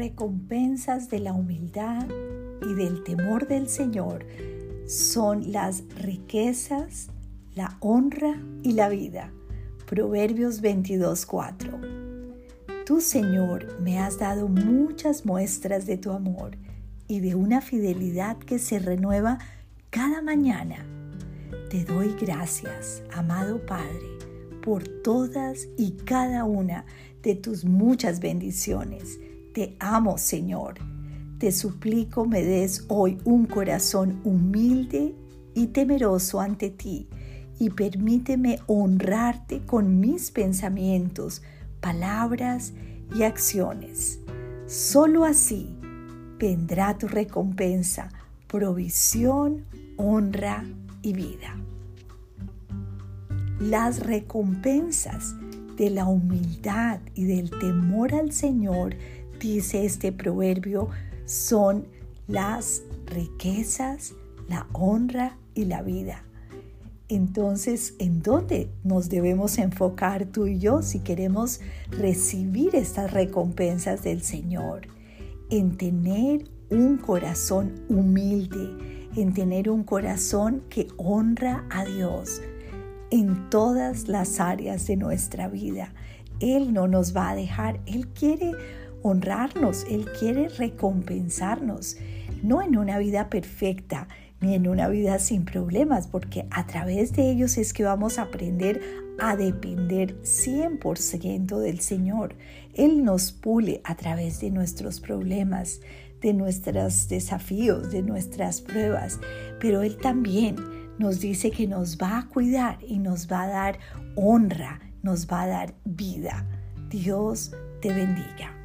recompensas de la humildad y del temor del Señor son las riquezas, la honra y la vida. Proverbios 22:4. Tú, Señor, me has dado muchas muestras de tu amor y de una fidelidad que se renueva cada mañana. Te doy gracias, amado Padre, por todas y cada una de tus muchas bendiciones. Te amo, Señor. Te suplico me des hoy un corazón humilde y temeroso ante ti y permíteme honrarte con mis pensamientos, palabras y acciones. Solo así vendrá tu recompensa, provisión, honra y vida. Las recompensas de la humildad y del temor al Señor, dice este proverbio, son las riquezas, la honra y la vida. Entonces, ¿en dónde nos debemos enfocar tú y yo si queremos recibir estas recompensas del Señor? En tener un corazón humilde, en tener un corazón que honra a Dios, en todas las áreas de nuestra vida. Él no nos va a dejar, Él quiere honrarnos, Él quiere recompensarnos, no en una vida perfecta ni en una vida sin problemas, porque a través de ellos es que vamos a aprender a depender 100% del Señor. Él nos pule a través de nuestros problemas, de nuestros desafíos, de nuestras pruebas, pero Él también nos dice que nos va a cuidar y nos va a dar honra, nos va a dar vida. Dios te bendiga.